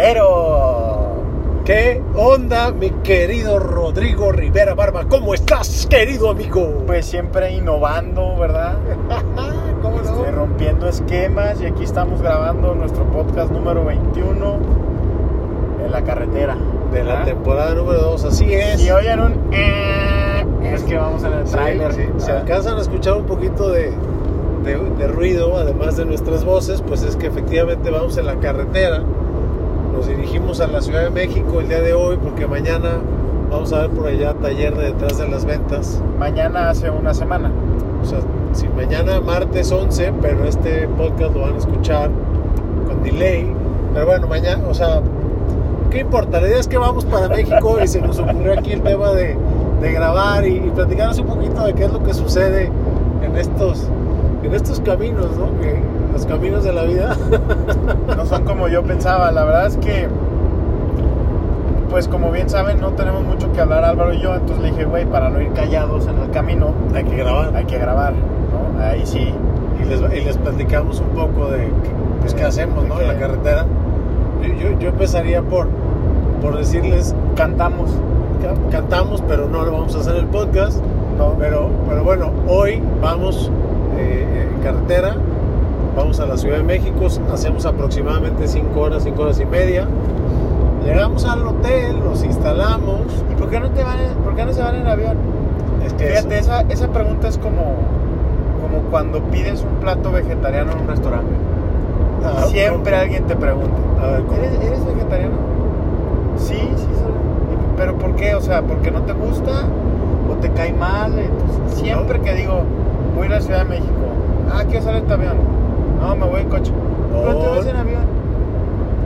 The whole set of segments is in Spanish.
Cero. ¿Qué onda, mi querido Rodrigo Rivera Barba? ¿Cómo estás, querido amigo? Pues siempre innovando, ¿verdad? ¿Cómo no? Este, rompiendo esquemas y aquí estamos grabando nuestro podcast número 21 en la carretera. De la ¿verdad? temporada número 2, así es. Si oyen un... eh, es que vamos en el Sí, tráiler. sí. Si Ah. alcanzan a escuchar un poquito de, de- de ruido, además de nuestras voces, pues es que efectivamente vamos en la carretera. Nos dirigimos a la Ciudad de México el día de hoy porque mañana vamos a ver por allá taller de detrás de las ventas. Mañana hace una semana. O sea, si mañana martes 11, pero este podcast lo van a escuchar con delay. Pero bueno, mañana, o sea, ¿qué importa? La idea es que vamos para México y se nos ocurrió aquí el tema de, de grabar y, y platicarnos un poquito de qué es lo que sucede en estos, en estos caminos, ¿no? Que, los caminos de la vida. No son como yo pensaba. La verdad es que, pues como bien saben, no tenemos mucho que hablar Álvaro y yo. Entonces le dije, güey, para no ir callados en el camino, Hay que grabar. hay que grabar. ¿no? Ahí sí. Y les, y les platicamos un poco de qué- pues, qué hacemos, ¿no? En la carretera. Yo, yo, yo empezaría por, por decirles Cantamos. Ca- cantamos, pero no lo vamos a hacer el podcast. No, Pero, pero bueno, hoy vamos eh, en carretera, vamos a la Ciudad de México, hacemos aproximadamente 5 horas, 5 horas y media. Llegamos al hotel, nos instalamos. ¿Y por qué no, te van por qué no se van en avión? Es que Fíjate, eso- esa, esa pregunta es como, como cuando pides un plato vegetariano en un restaurante. Ah, Siempre ¿cómo? alguien te pregunta, A ver, ¿cómo? ¿eres, eres vegetariano? Sí, sí soy. ¿Pero por qué? O sea, ¿porque no te gusta? ¿O te cae mal? Entonces, siempre No. que digo, voy a ir a la Ciudad de México, ah, ¿quieres salir en tu avión? No, me voy en coche. ¿Pero te vas en avión?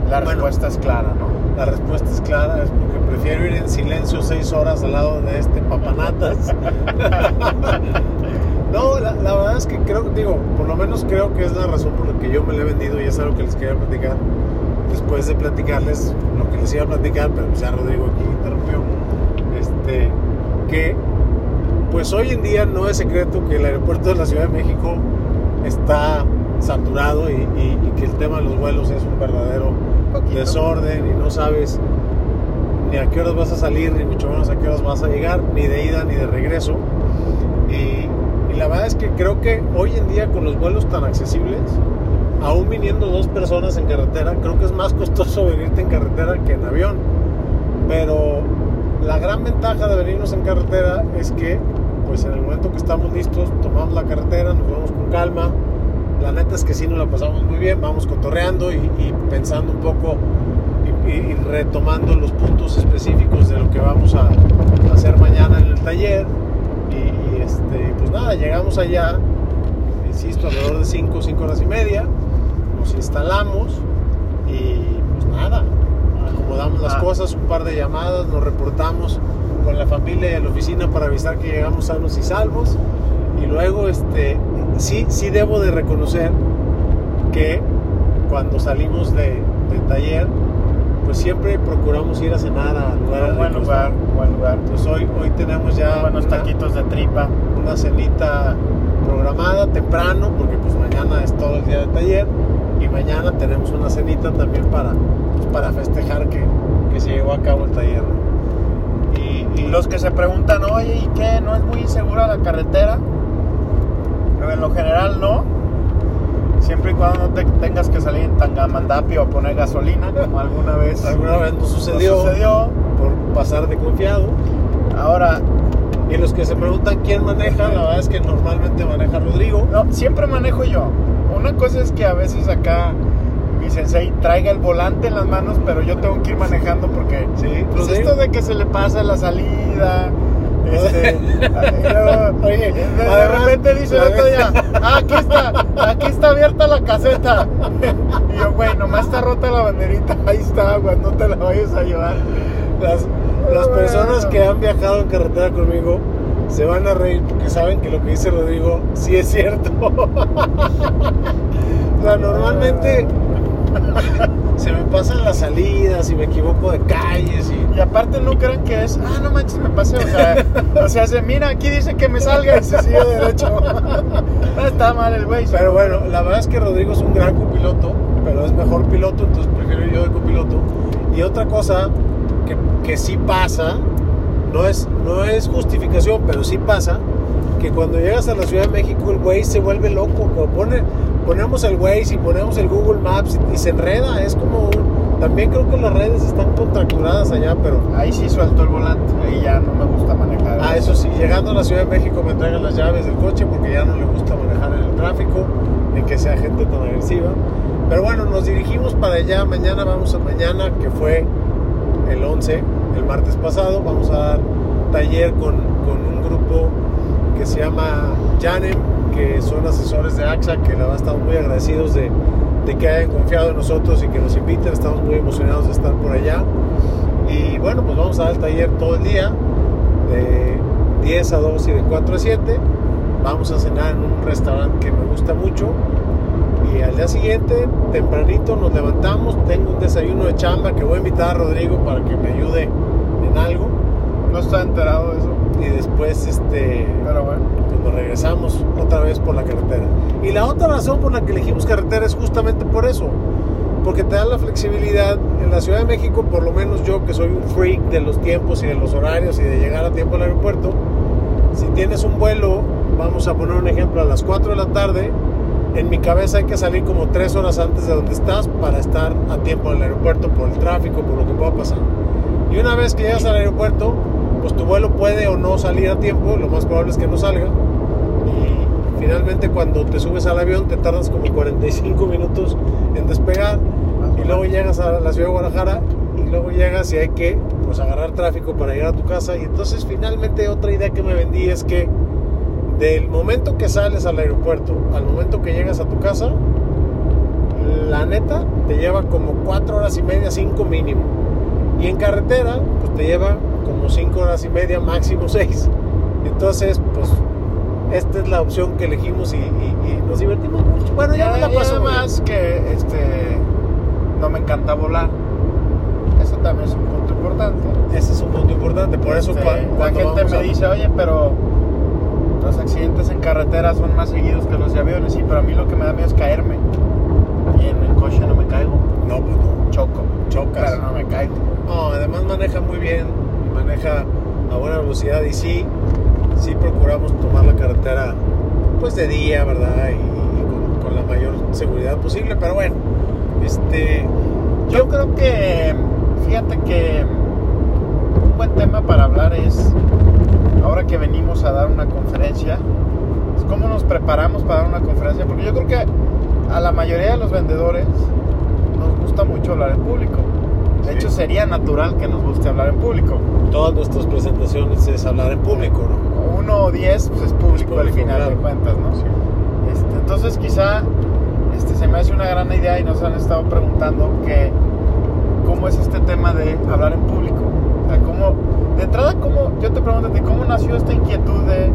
La Bueno. respuesta es clara, ¿no? La respuesta es clara, es porque prefiero ir en silencio 6 horas al lado de este papanatas. no, la, la verdad es que creo, digo, por lo menos creo que es la razón por la que yo me la he vendido y es algo que les quería platicar. Después de platicarles lo que les iba a platicar, pero pues ya Rodrigo aquí interrumpió. Este, que pues hoy en día no es secreto que el aeropuerto de la Ciudad de México está saturado y, y- y que el tema de los vuelos es un verdadero Poquito. desorden y no sabes ni a qué horas vas a salir, ni mucho menos a qué horas vas a llegar, ni de ida ni de regreso. Y, y la verdad es que creo que hoy en día con los vuelos tan accesibles, aún viniendo dos personas en carretera, creo que es más costoso venirte en carretera que en avión. Pero la gran ventaja de venirnos en carretera es que, pues en el momento que estamos listos, tomamos la carretera, nos vamos con calma. La neta es que sí nos la pasamos muy bien, vamos cotorreando y, y pensando un poco y, retomando los puntos específicos de lo que vamos a, a hacer mañana en el taller. Y, y, este, pues nada, llegamos allá, insisto, alrededor de 5, 5 horas y media, nos instalamos y pues nada, acomodamos las Ah. cosas, un par de llamadas, nos reportamos con la familia de la oficina para avisar que llegamos sanos y salvos. Y luego, este, sí, sí debo de reconocer que cuando salimos de, de taller, pues siempre procuramos ir a cenar a lugares buen lugar, buen lugar. Pues hoy, hoy tenemos ya Buenos una- taquitos de tripa. una cenita programada temprano porque pues mañana es todo el día de taller y mañana tenemos una cenita también para, pues, para festejar que, que se llevó a cabo el taller. Y, los que se preguntan, oye, ¿y qué? ¿No es muy insegura la carretera? Pero en lo general no. Siempre y cuando no te tengas que salir en Tangamandapio a poner gasolina, como alguna vez alguna vez nos nos sucedió, sucedió. por pasar de confiado. Ahora, Y los que se preguntan quién maneja, la verdad es que normalmente maneja Rodrigo. no, siempre manejo yo. Una cosa es que a veces acá mi sensei traiga el volante en las manos, pero yo tengo que ir manejando porque Sí, pues esto de que se le pasa la salida, este, Oye, de, repente dice el otro día, ah, aquí está, aquí está abierta la caseta. Y yo, güey, nomás está rota la banderita, ahí está, güey, no te la vayas a llevar. Las, las personas que han viajado en carretera conmigo se van a reír porque saben que lo que dice Rodrigo sí es cierto. o sea, normalmente se me pasan las salidas y me equivoco de calles y Y aparte no crean que es, ah, no manches, me pasé. O sea, o sea, se mira, aquí dice que me salga y se sigue derecho. No está mal el güey. Pero bueno, la verdad es que Rodrigo es un gran copiloto, pero es mejor piloto, entonces prefiero yo de copiloto. Y otra cosa que, que sí pasa, no es, no es justificación, pero sí pasa, que cuando llegas a la Ciudad de México el Waze se vuelve loco. Pone, ponemos el Waze y ponemos el Google Maps y, y se enreda, es como un- También creo que las redes están contracturadas allá, pero... Ahí sí suelto el volante, ahí ya no me gusta manejar. Ah, eso sí, llegando a la Ciudad de México me entregan las llaves del coche porque ya no le gusta manejar en el tráfico, ni que sea gente tan agresiva. Pero bueno, nos dirigimos para allá. Mañana vamos a mañana, que fue el 11, el martes pasado, vamos a dar taller con, con un grupo que se llama Janem, que son asesores de AXA, que la verdad estamos muy agradecidos de, que hayan confiado en nosotros y que nos inviten. Estamos muy emocionados de estar por allá. Y bueno, pues vamos a dar el taller todo el día, de 10 a 2 y de 4 a 7. Vamos a cenar en un restaurante que me gusta mucho. Y al día siguiente, tempranito, nos levantamos. Tengo un desayuno de chamba que voy a invitar a Rodrigo para que me ayude en algo. No estaba enterado de eso, Y después, este, pero bueno. pues nos regresamos otra vez por la carretera. Y la otra razón por la que elegimos carretera es justamente por eso. Porque te da la flexibilidad. En la Ciudad de México, por lo menos yo que soy un freak de los tiempos y de los horarios y de llegar a tiempo al aeropuerto, si tienes un vuelo, vamos a poner un ejemplo, a las 4 de la tarde, en mi cabeza hay que salir como 3 horas antes de donde estás para estar a tiempo en el aeropuerto por el tráfico, por lo que pueda pasar. Y una vez que llegas al aeropuerto, pues tu vuelo puede o no salir a tiempo, lo más probable es que no salga. Y finalmente cuando te subes al avión te tardas como 45 minutos en despegar y luego llegas a la ciudad de Guadalajara y luego llegas y hay que pues agarrar tráfico para llegar a tu casa. Y entonces finalmente otra idea que me vendí es que del momento que sales al aeropuerto al momento que llegas a tu casa la neta te lleva como 4 horas y media, 5 mínimo. Y en carretera pues te lleva como 5 horas y media, máximo 6 entonces pues esta es la opción que elegimos y, y- y nos divertimos mucho bueno ya Ya, me la bien. además que este no me encanta volar. Eso también es un punto importante. ese es un punto importante por eso Este, cua- la cuando gente me a- dice, oye, pero los accidentes en carretera son más seguidos que los de aviones. Sí, pero a mí lo que me da miedo es caerme. Y en el coche no me caigo. no pues no Choco. Chocas. Pero no me caigo. No, además maneja muy bien, maneja a buena velocidad y sí, sí procuramos tomar la carretera pues de día, ¿verdad? Y, con, con la mayor seguridad posible, pero bueno, este, Yo creo que, fíjate que un buen tema para hablar es, ahora que venimos a dar una conferencia, es cómo nos preparamos para dar una conferencia, porque yo creo que a la mayoría de los vendedores nos gusta mucho hablar en público. De Sí. hecho, sería natural que nos guste hablar en público. todas nuestras presentaciones es hablar en público, ¿no? Uno o diez, pues es público, al público, final de cuentas, ¿no? Este, entonces quizá este, se me hace una gran idea y nos han estado preguntando que cómo es este tema de hablar en público. O sea, cómo, de entrada, cómo, yo te pregunto, ¿de cómo nació esta inquietud de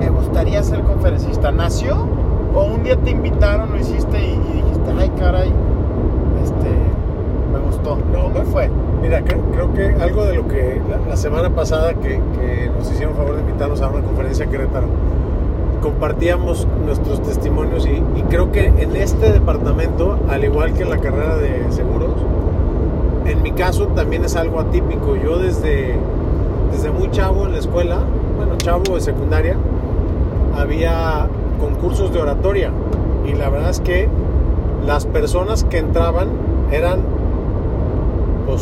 me gustaría ser conferencista? ¿Nació? ¿O un día te invitaron, lo hiciste y, y dijiste, ay caray, este, gustó? No, ¿Cómo fue? Mira, creo, que algo de lo que la, semana pasada que, que nos hicieron favor de invitarnos a una conferencia a Querétaro, compartíamos nuestros testimonios y, y creo que en este departamento, al igual que en la carrera de seguros, en mi caso también es algo atípico. Yo desde, desde muy chavo en la escuela, bueno, chavo de secundaria, había concursos de oratoria y la verdad es que las personas que entraban eran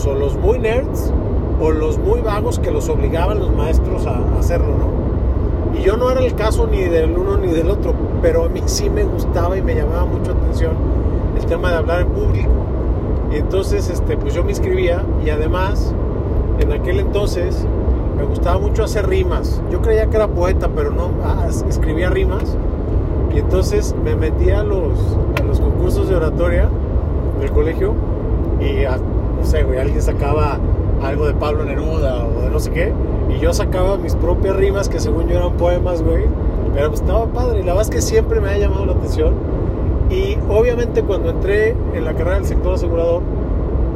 o los muy nerds o los muy vagos que los obligaban los maestros a a hacerlo, ¿no? Y yo no era el caso ni del uno ni del otro, pero a mí sí me gustaba y me llamaba mucho atención el tema de hablar en público. Y entonces, este, pues yo me inscribía y además, en aquel entonces, me gustaba mucho hacer rimas. Yo creía que era poeta, pero no, ah, escribía rimas. Y entonces me metía a los, a los concursos de oratoria del colegio y, ah, no sé, güey, alguien sacaba algo de Pablo Neruda o de no sé qué, y yo sacaba mis propias rimas que según yo eran poemas, güey, pero pues estaba padre, y la verdad es que siempre me ha llamado la atención. Y obviamente cuando entré en la carrera del sector asegurador,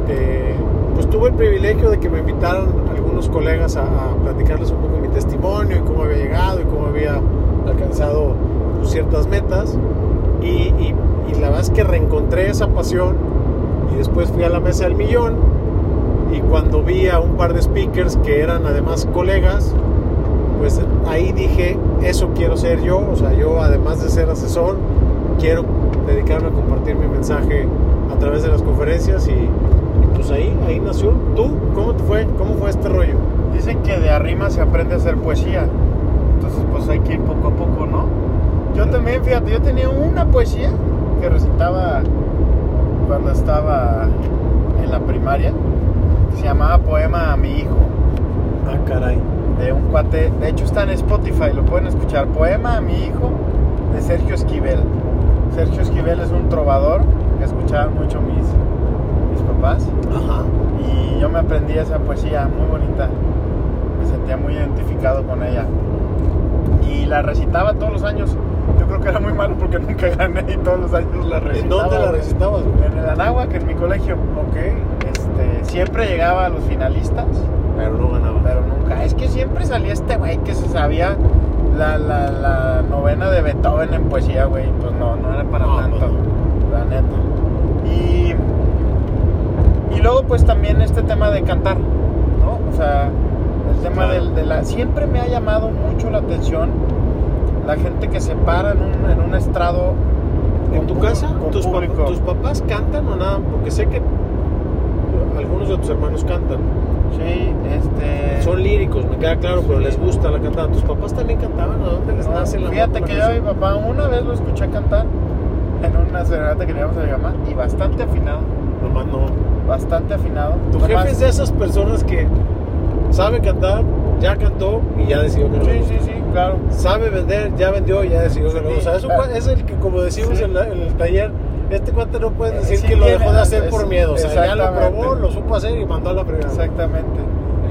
eh, pues tuve el privilegio de que me invitaran algunos colegas a, a platicarles un poco mi testimonio y cómo había llegado y cómo había alcanzado pues, ciertas metas. Y, y- la verdad es que reencontré esa pasión Y después fui a la mesa del millón y cuando vi a un par de speakers que eran además colegas, pues ahí dije, eso quiero ser yo, o sea, yo además de ser asesor, quiero dedicarme a compartir mi mensaje a través de las conferencias y, y pues ahí, ahí nació. ¿Tú cómo te fue? ¿Cómo fue este rollo? Dicen que de arrima se aprende a hacer poesía. Entonces, pues hay que ir poco a poco, ¿no? Yo también, fíjate, yo tenía una poesía que recitaba cuando estaba en la primaria. Se llamaba Poema a mi hijo. Ah, caray. De un cuate. De hecho, está en Spotify, lo pueden escuchar. Poema a mi hijo de Sergio Esquivel. Sergio Esquivel es un trovador que escuchaban mucho mis, mis papás. Ajá. Y yo me aprendí esa poesía muy bonita. Me sentía muy identificado con ella. Y la recitaba todos los años. Yo creo que era muy malo porque nunca gané y todos los años la recitaba. ¿En dónde la recitabas? En el Anáhuac, en mi colegio. Ok, Este, siempre llegaba a los finalistas, pero no ganaba. pero nunca. Es que siempre salía este güey que se sabía la, la, la novena de Beethoven en poesía, güey. Pues no, no era para No, tanto, pues la neta. Y, y luego, pues también este tema de cantar, ¿no? O sea, el tema Claro. del- de la. Siempre me ha llamado mucho la atención la gente que se para en un, en un estrado. ¿En tu casa tus, papás cantan o nada? Porque sé que algunos de tus hermanos cantan. Sí, este. Son líricos, me queda claro, pero les gusta la cantada. ¿Tus papás también cantaban? ¿A dónde les No, nace la Fíjate que yo mi papá una vez lo escuché cantar en una serenata que le íbamos a llamar y bastante afinado, Nomás no. bastante afinado. Tu Nomás- jefe es de esas personas que sabe cantar, ya cantó y ya decidió que no. Sí, sí, sí, claro. Sabe vender, ya vendió y ya decidió que no. Sí, O sea, es, un claro. es el que, como decimos Sí. en, la- en el taller, este cuate no puede decir sí que lo dejó de hacer por miedo. O sea, ya lo probó, lo supo hacer y mandó a la fregada. Exactamente.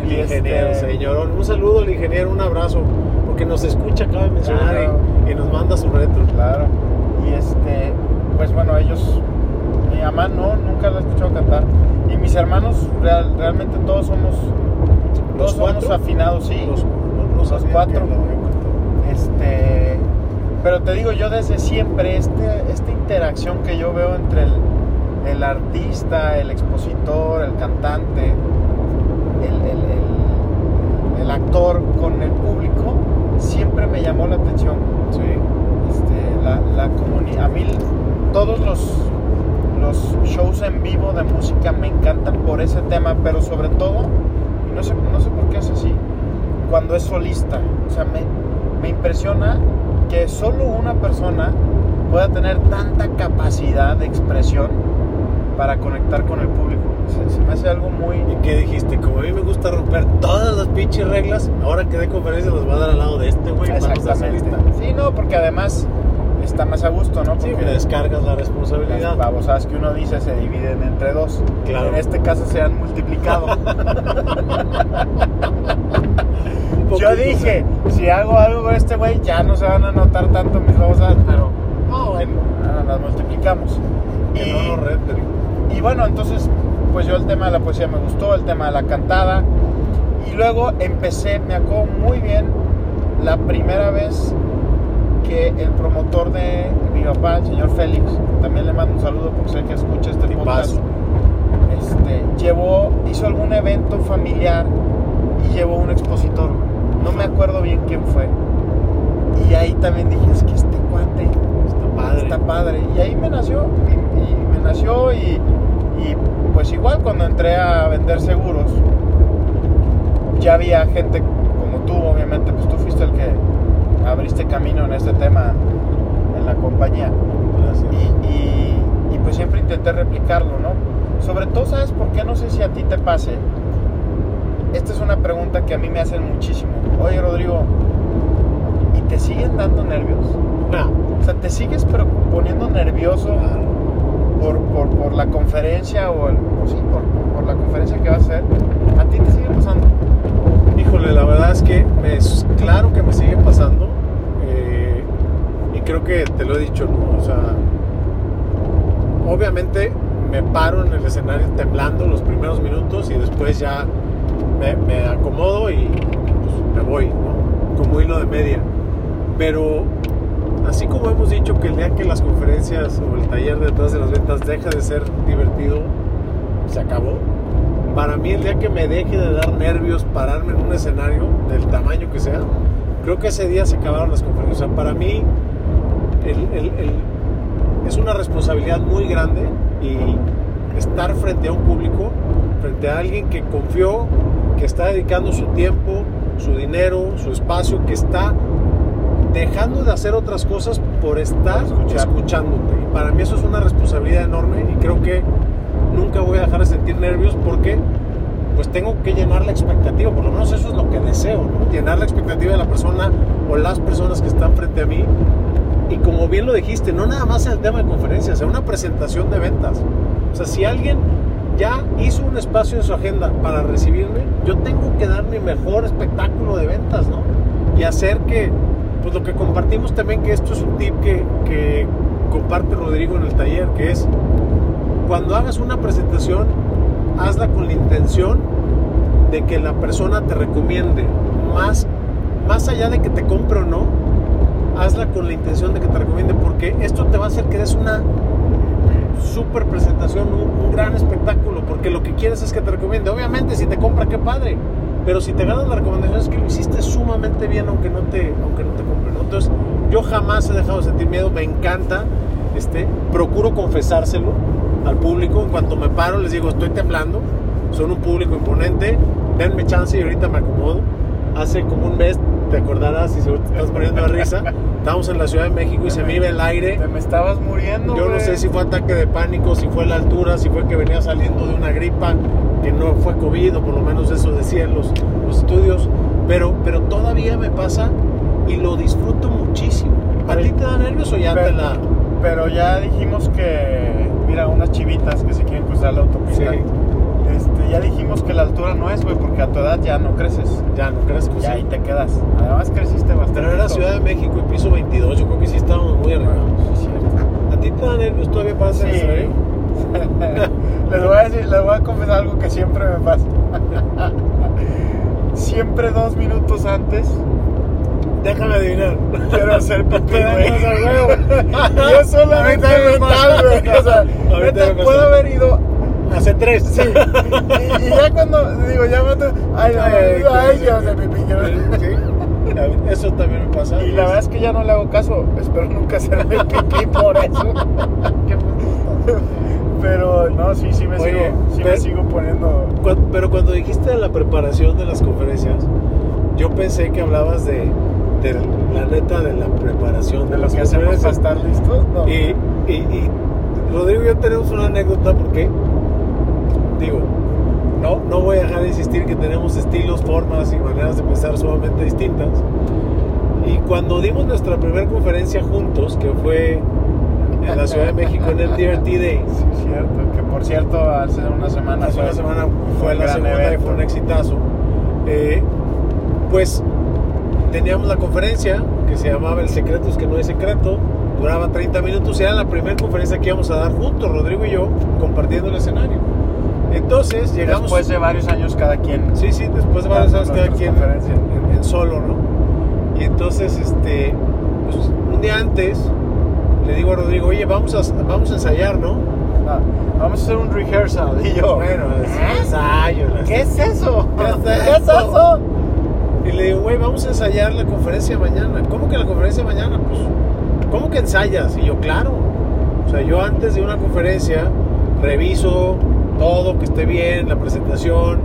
El ingeniero, este- señor. Un saludo al ingeniero, un abrazo, porque nos escucha, acaba de mencionar, Claro. y, y nos manda su retro. Claro. Y este, pues bueno, ellos, mi mamá no, nunca la he escuchado cantar. Y mis hermanos, real- realmente todos somos, todos somos afinados, sí. Los, Los cuatro. que lo había cantado. Este, pero te digo, yo desde siempre, este, esta interacción que yo veo entre el, el artista, el expositor, el cantante, el, el- actor con el público, siempre me llamó la atención. Sí. Este, la, la a mí todos los, los shows en vivo de música me encantan por ese tema, pero sobre todo, no sé, no sé por qué es así, cuando es solista. O sea, me, me impresiona que solo una persona pueda tener tanta capacidad de expresión para conectar con el público. Se, se me hace algo muy... ¿Y qué dijiste? Como a mí me gusta romper todas las pinches reglas, ahora que dé conferencia los va a dar al lado de este güey Exactamente. Sí, no, porque además está más a gusto, ¿no? Sí, Porque me descargas la Las responsabilidad. babosadas que uno dice se dividen entre dos. Claro. En este caso se han multiplicado. Poquito, Yo dije, si hago algo con este güey, ya no se van a notar tanto mis babosadas, pero Ah, bueno. ah, las multiplicamos. Que Y, no nos reten. y bueno, entonces, pues yo el tema de la poesía me gustó, el tema de la cantada. Y luego empecé, me acuerdo muy bien, la primera vez que el promotor de mi papá, el señor Félix, también le mando un saludo porque sé que escucha este podcast, este, llevó, hizo algún evento familiar y llevó un expositor. No me acuerdo bien quién fue. Y ahí también dije, es que este cuate Está padre. está padre. Y ahí me nació, y, y me nació y, y, pues igual cuando entré a vender seguros, ya había gente como tú, obviamente, pues tú fuiste el que abriste camino en este tema en la compañía. Gracias. Y, y- y, pues siempre intenté replicarlo, ¿no? Sobre todo, ¿sabes por qué? No sé si a ti te pase. Esta es una pregunta que a mí me hacen muchísimo. Oye, Rodrigo, ¿y te siguen dando nervios? Ah, O sea, ¿te sigues pero poniendo nervioso por, por, por la conferencia o el, pues sí, por, por la conferencia que vas a hacer? ¿A ti te sigue pasando? Híjole, la verdad es que me, es claro que me sigue pasando. eh, y creo que te lo he dicho, ¿no? O sea, obviamente me paro en el escenario temblando los primeros minutos y después ya me, me acomodo y pues, me voy, ¿no? Como hilo de media. Pero así como hemos dicho que el día que las conferencias o el taller detrás de las ventas deja de ser divertido, se acabó. Para mí el día que me deje de dar nervios pararme en un escenario del tamaño que sea, creo que ese día se acabaron las conferencias. O sea, para mí es una responsabilidad muy grande y estar frente a un público, frente a alguien que confió, que está dedicando su tiempo, su dinero, su espacio, que está dejando de hacer otras cosas por estar escuchar. escuchándote. Y para mí eso es una responsabilidad enorme y creo que nunca voy a dejar de sentir nervios porque pues tengo que llenar la expectativa, por lo menos eso es lo que deseo, ¿no? llenar la expectativa de la persona o las personas que están frente a mí. Y como bien lo dijiste, no nada más en el tema de conferencias, en una presentación de ventas. O sea, si alguien ya hizo un espacio en su agenda para recibirme, yo tengo que dar mi mejor espectáculo de ventas, ¿no? Y hacer que, pues lo que compartimos también, que esto es un tip que, que comparte Rodrigo en el taller, que es cuando hagas una presentación, hazla con la intención de que la persona te recomiende. Más, más allá de que te compre o no, hazla con la intención de que te recomiende, porque esto te va a hacer que des una super presentación, un, gran espectáculo, porque lo que quieres es que te recomiende. Obviamente, si te compra, qué padre. Pero si te ganas la recomendación es que lo hiciste sumamente bien, aunque no te, aunque no te compre. Entonces, yo jamás he dejado de sentir miedo, me encanta. Este, procuro confesárselo al público. En cuanto me paro, les digo, estoy temblando. Son un público imponente. Denme chance y ahorita me acomodo. Hace como un mes, te acordarás, y seguro te estás poniendo de risa. Estábamos en la Ciudad de México y se me iba el aire. Te me estabas muriendo. Yo no sé si fue ataque de pánico, si fue la altura, si fue que venía saliendo de una gripa, que no fue COVID, o por lo menos eso decían los, los estudios, pero, pero todavía me pasa y lo disfruto muchísimo. ¿A ti te da nervios o ya te Pero- la...? Pero ya dijimos que, mira, unas chivitas que se quieren cruzar la autopista. Sí. Ya dijimos que la altura no es, güey, porque a tu edad ya no creces. Ya, ¿no crees que Ya sí? ahí te quedas. Además creciste bastante. Pero era Ciudad de México y piso 22, yo creo que sí estábamos muy arriba. Sí, cierto. ¿A ti te da nervios todavía para hacer Sí. eso, eh? les voy a decir, les voy a confesar algo que siempre me pasa. siempre dos minutos antes Déjame adivinar. quiero hacer pipí, güey. ganas a huevo. Y es solamente mental, güey. O sea, me puedo haber ido Hace tres. Sí. Y, y ya cuando digo, ya me ay, ay, ay, quiero hacer pipí, hacer- Sí. Eso también me pasa. Y la verdad es que ya no le hago caso. Espero nunca hacerme pipí por eso. Pero no, sí, sí me Oye, sigo, sí me pero- sigo poniendo. Pero cuando dijiste de la preparación de las conferencias, yo pensé que hablabas de, de la neta de la preparación De lo las que hacemos para estar listos. No. Y, y, y Rodrigo y yo tenemos una anécdota porque, digo, no, no voy a dejar de insistir que tenemos estilos, formas y maneras de pensar sumamente distintas. Y cuando dimos nuestra primera conferencia juntos, que fue en la Ciudad de México en el DRT Day, Sí, cierto. Que por cierto, hace una semana hace fue una semana fue fue un la segunda y fue un exitazo. Eh, pues teníamos la conferencia que se llamaba El secreto es que no hay secreto. Duraba 30 minutos y era la primera conferencia que íbamos a dar juntos, Rodrigo y yo, compartiendo el escenario. Entonces llegamos. Después de varios años cada quien. Sí, sí, después de varios años cada quien en, en- en solo, ¿no? Y entonces, este, pues, un día antes le digo a Rodrigo, oye, vamos a, vamos a ensayar, ¿no? Ah, vamos a hacer un rehearsal. Y yo, Bueno, es ¿Eh? ensayo. las- ¿qué es eso? ¿Qué es ¿Qué es eso? eso? Y le digo, güey, vamos a ensayar la conferencia mañana. ¿Cómo que la conferencia mañana? Pues, ¿cómo que ensayas? Y yo, claro. O sea, yo antes de una conferencia reviso todo, que esté bien, la presentación,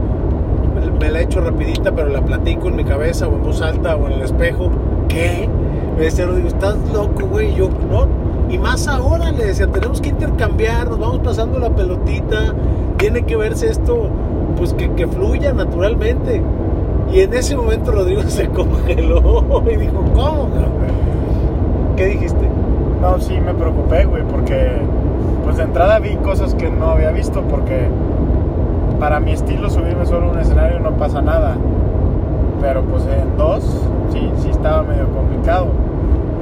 me la echo rapidita, pero la platico en mi cabeza o en voz alta o en el espejo. ¿Qué? Me decía, Rodrigo, estás loco, güey. Yo, no. Y más ahora, le decía, tenemos que intercambiar, nos vamos pasando la pelotita, tiene que verse esto, pues que, que fluya naturalmente. Y en ese momento Rodrigo se congeló y dijo, ¿cómo? ¿Qué dijiste? No, sí me preocupé, güey, porque pues de entrada vi cosas que no había visto, porque para mi estilo subirme solo a un escenario no pasa nada. Pero pues en dos sí, sí estaba medio complicado.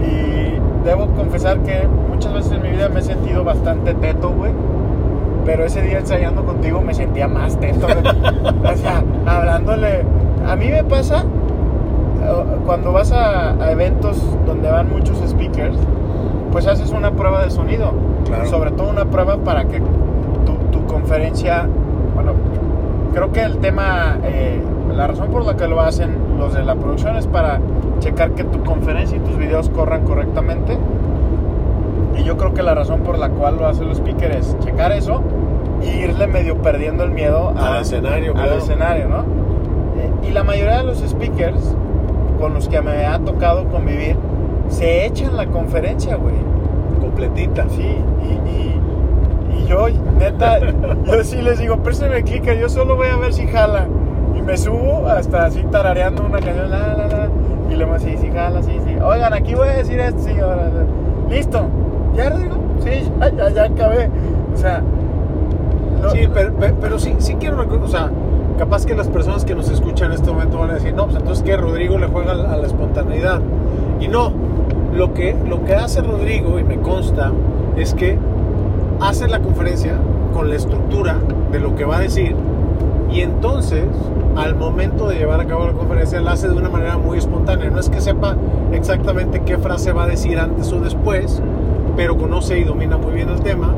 Y debo confesar que muchas veces en mi vida me he sentido bastante teto, güey. Pero ese día ensayando contigo me sentía más teto. o sea, hablándole... A mí me pasa eh, cuando vas a, a eventos donde van muchos speakers, pues haces una prueba de sonido. Claro. Sobre todo una prueba para que tu, tu conferencia bueno, creo que el tema, eh, la razón por la que lo hacen los de la producción es para checar que tu conferencia y tus videos corran correctamente. Y yo creo que la razón por la cual lo hace el speaker es checar eso y irle medio perdiendo el miedo Al a- escenario, al claro. escenario, ¿no? Eh, y la mayoría de los speakers con los que me ha tocado convivir se echan la conferencia, güey. Completita. Sí, y, y, y yo, neta, yo sí les digo, préstame clicker, yo solo voy a ver si jala. Y me subo hasta así tarareando una canción, la, la, la. Y luego sí, sí jala, sí, sí. Oigan, aquí voy a decir esto, sí, ahora. Listo. ¿Ya, Rodrigo? Sí, ya, ya, ya acabé. O sea, lo- Sí, pero, pero, pero sí, sí quiero recordar, o sea, capaz que las personas que nos escuchan en este momento van a decir, no, pues entonces que Rodrigo le juega a la espontaneidad. Y no, lo que, lo que hace Rodrigo, y me consta, es que hace la conferencia con la estructura de lo que va a decir y entonces al momento de llevar a cabo la conferencia la hace de una manera muy espontánea. No es que sepa exactamente qué frase va a decir antes o después, pero conoce y domina muy bien el tema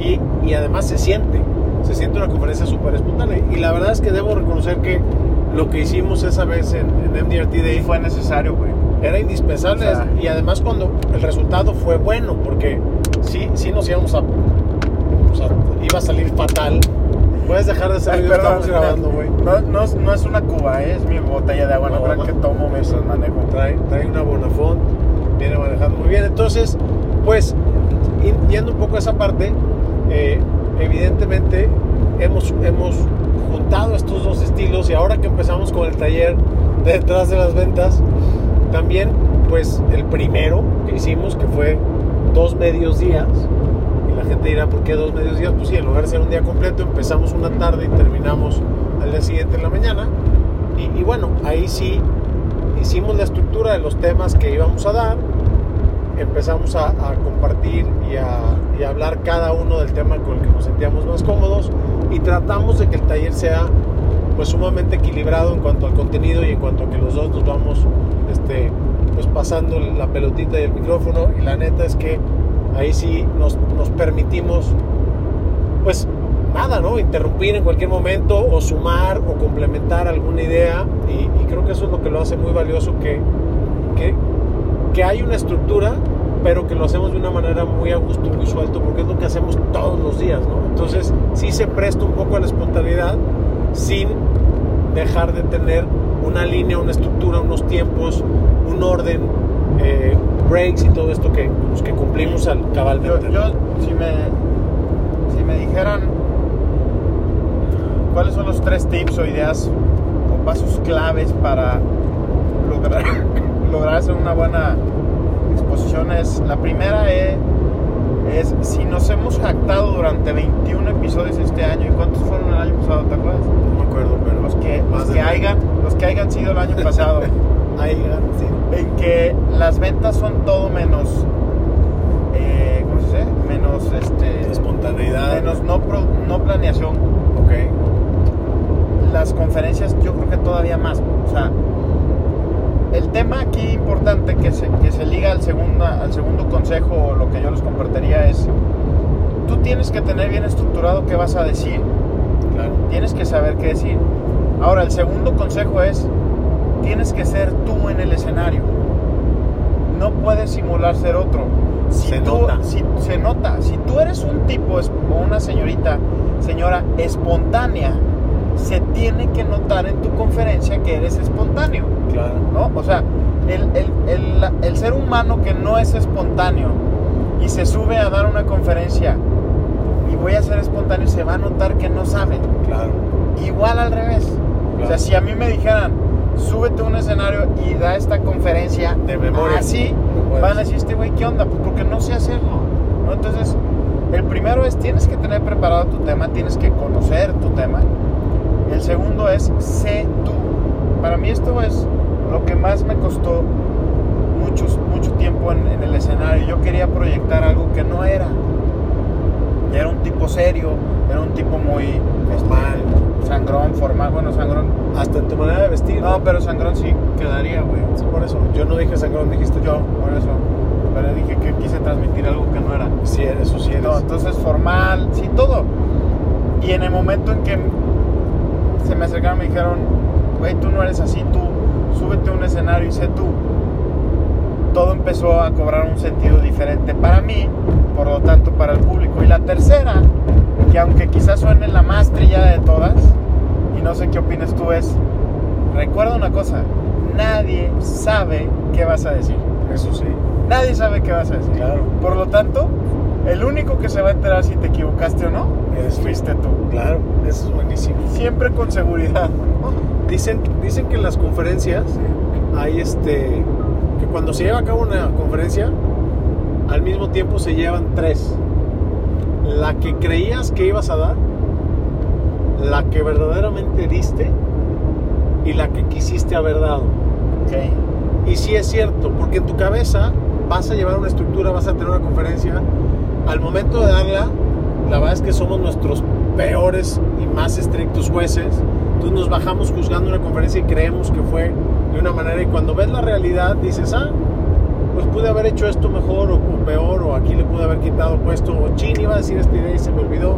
y, y además se siente, se siente una conferencia súper espontánea. Y la verdad es que debo reconocer que lo que hicimos esa vez en, en MDRT Day fue necesario, güey. Era indispensable O sea, y además cuando el resultado fue bueno, porque sí, sí nos íbamos a... O sea, iba a salir fatal. Puedes dejar de perdón, estamos grabando, güey. No, no, es- no es una cuba, eh, es mi botella de agua. No bomba. que tomo mientras manejo. Trae, trae una Bonafont, viene manejando muy bien. Entonces, pues, yendo un poco a esa parte, eh, evidentemente hemos, hemos juntado estos dos estilos y ahora que empezamos con el taller de detrás de las ventas, también, pues, el primero que hicimos, que fue dos medios días, y la gente dirá, ¿por qué dos medios días? Pues sí, en lugar de ser un día completo, empezamos una tarde y terminamos al día siguiente en la mañana. Y, bueno, ahí sí hicimos la estructura de los temas que íbamos a dar, empezamos a, compartir y a, y a hablar cada uno del tema con el que nos sentíamos más cómodos y tratamos de que el taller sea pues sumamente equilibrado en cuanto al contenido y en cuanto a que los dos nos vamos este, pues pasando la pelotita y el micrófono y la neta es que ahí sí nos, nos permitimos pues nada, ¿no? Interrumpir en cualquier momento o sumar o complementar alguna idea y, creo que eso es lo que lo hace muy valioso que, que, que hay una estructura pero que lo hacemos de una manera muy a gusto muy suelto porque es lo que hacemos todos los días, ¿no? Entonces sí se presta un poco a la espontaneidad sin dejar de tener una línea, una estructura, unos tiempos, un orden, eh, breaks y todo esto que, pues, que cumplimos al Yo, cabalmente. yo, si me, si me dijeran cuáles son los tres tips o ideas o pasos claves para lograr, lograr hacer una buena exposición, es la primera es, es si nos hemos jactado durante 21 episodios este año, ¿y cuántos fueron el año pasado? ¿Te acuerdas? no me acuerdo, pero Los que, los que, hayan, los que hayan sido el año pasado. ahí sí. en que las ventas son todo menos eh, ¿cómo se dice? menos este espontaneidad. menos no, pro- no planeación Ok. las conferencias yo creo que todavía más o sea el tema aquí importante que se, que se liga al segundo, al segundo consejo o lo que yo les compartiría es tú tienes que tener bien estructurado qué vas a decir Claro. tienes que saber qué decir. Ahora, el segundo consejo es, tienes que ser tú en el escenario. No puedes simular ser otro. Si Se tú- nota. Si, se nota. Si tú eres un tipo o una señorita, señora espontánea, se tiene que notar en tu conferencia que eres espontáneo. Claro. ¿no? O sea, el, el- el- el ser humano que no es espontáneo y se sube a dar una conferencia y voy a ser espontáneo, se va a notar que no sabe. Claro. Igual al revés. O Claro. sea, si a mí me dijeran, súbete a un escenario y da esta conferencia De memoria. así, No van a decir, este güey, ¿qué onda? Pues porque no sé hacerlo. ¿no? Entonces, el primero es, tienes que tener preparado tu tema, tienes que conocer tu tema. El segundo es, sé tú. Para mí esto es lo que más me costó muchos, mucho tiempo en, en el escenario. Yo quería proyectar algo que no era. Era un tipo serio, era un tipo muy Formal. sangrón, formal. Bueno, sangrón. Hasta en tu manera de vestir. No, pero sangrón sí quedaría, güey. Sí, por eso. Yo no dije sangrón, dijiste Yo, por eso. Pero dije que quise transmitir algo que no era. Sí, eso sí eres. No, entonces formal, sí, todo. Y en el momento en que se me acercaron me dijeron, güey, tú no eres así, tú súbete a un escenario y sé tú. Todo empezó a cobrar un sentido diferente para mí, por lo tanto para el público. Y la tercera, que aunque quizás suene la más trillada de todas, y no sé qué opinas tú, es, recuerda una cosa, nadie sabe qué vas a decir. Eso sí. Nadie sabe qué vas a decir. Claro. Por lo tanto, el único que se va a enterar si te equivocaste o no, tú. fuiste tú. Claro, eso es buenísimo. Siempre con seguridad. Dicen, dicen que en las conferencias hay este que cuando se lleva a cabo una conferencia al mismo tiempo se llevan tres la que creías que ibas a dar la que verdaderamente diste y la que quisiste haber dado Ok. y sí es cierto porque en tu cabeza vas a llevar una estructura vas a tener una conferencia al momento de darla la verdad es que somos nuestros peores y más estrictos jueces entonces nos bajamos juzgando una conferencia y creemos que fue de una manera y cuando ves la realidad dices, ah, pues pude haber hecho esto mejor o, peor o aquí le pude haber quitado puesto o chin iba a decir esta idea y se me olvidó.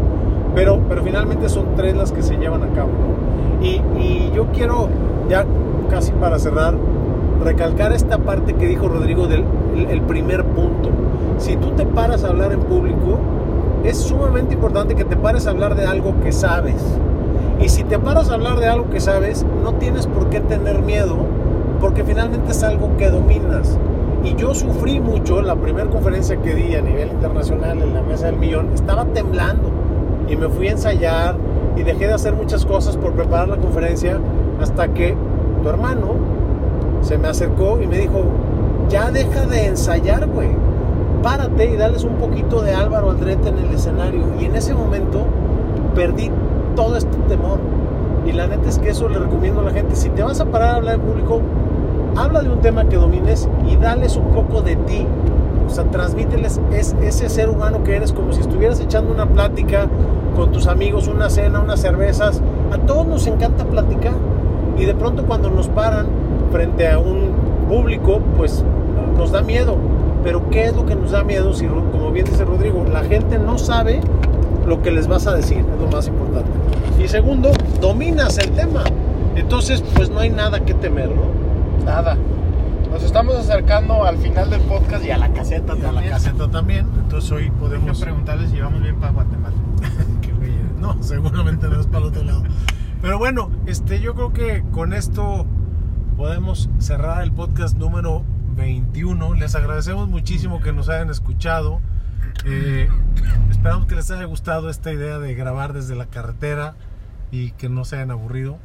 Pero, pero finalmente son tres las que se llevan a cabo. ¿no? Y, y yo quiero, ya casi para cerrar, recalcar esta parte que dijo Rodrigo del el- el primer punto. Si tú te paras a hablar en público, es sumamente importante que te pares a hablar de algo que sabes. Y si te paras a hablar de algo que sabes, no tienes por qué tener miedo, porque finalmente es algo que dominas. Y yo sufrí mucho la primera conferencia que di a nivel internacional en la Mesa del Millón, estaba temblando y me fui a ensayar y dejé de hacer muchas cosas por preparar la conferencia hasta que tu hermano se me acercó y me dijo, ya deja de ensayar, güey. Párate y dales un poquito de Álvaro Aldrete en el escenario. Y en ese momento perdí todo este temor. Y la neta es que eso le recomiendo a la gente. Si te vas a parar a hablar en público, habla de un tema que domines y dales un poco de ti. O sea, transmíteles es, ese ser humano que eres como si estuvieras echando una plática con tus amigos, una cena, unas cervezas. A todos nos encanta platicar. Y de pronto cuando nos paran frente a un público, pues nos da miedo. Pero ¿qué es lo que nos da miedo? Si, como bien dice Rodrigo, la gente no sabe lo que les vas a decir, es lo más importante. Y segundo, dominas el tema. Entonces, pues no hay nada que temer, ¿no? Nada. Nos estamos acercando al final del podcast y a la caseta Y a la también. caseta también. Entonces hoy Hay podemos... preguntarles si vamos bien para Guatemala. No, seguramente no es para el otro lado. Pero bueno, este, yo creo que con esto podemos cerrar el podcast número 21. Les agradecemos muchísimo que nos hayan escuchado. Eh, esperamos que les haya gustado esta idea de grabar desde la carretera y que no se hayan aburrido.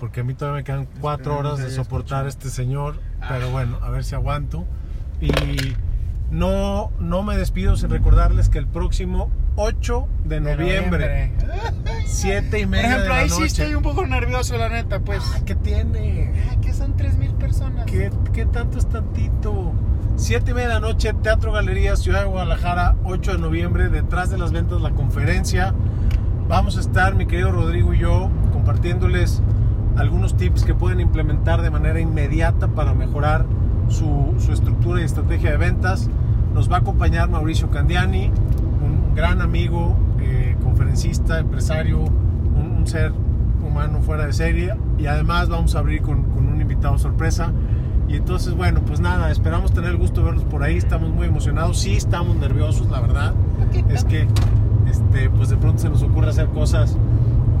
Porque a mí todavía me quedan cuatro horas de soportar a este señor. Ah. Pero bueno, a ver si aguanto. Y no, no me despido sin recordarles que el próximo 8 de noviembre, 7 y Por media ejemplo, de la ahí noche. sí estoy un poco nervioso, la neta, pues. Ah, ¿Qué tiene? Ah, que son 3000 personas. ¿Qué, qué tanto es tantito? 7 y media de la noche, Teatro Galería, Ciudad de Guadalajara, 8 de noviembre, detrás de las ventas, la conferencia. Vamos a estar, mi querido Rodrigo y yo, compartiéndoles algunos tips que pueden implementar de manera inmediata para mejorar su, su estructura y estrategia de ventas. Nos va a acompañar Mauricio Candiani, un gran amigo, eh, conferencista, empresario, un, un ser humano fuera de serie. Y además vamos a abrir con, con un invitado sorpresa. Y entonces, bueno, pues nada, esperamos tener el gusto de verlos por ahí. Estamos muy emocionados. Sí, estamos nerviosos, la verdad. Es que, este, pues de pronto se nos ocurre hacer cosas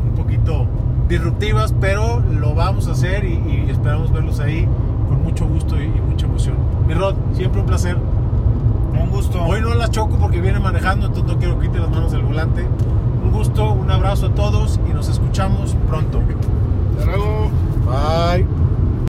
un poquito disruptivas, pero lo vamos a hacer y, y esperamos verlos ahí con mucho gusto y, y mucha emoción. Mi Rod, siempre un placer. Un gusto. Hoy no la choco porque viene manejando, entonces no quiero que quite las manos del volante. Un gusto, un abrazo a todos y nos escuchamos pronto. Hasta luego. Bye.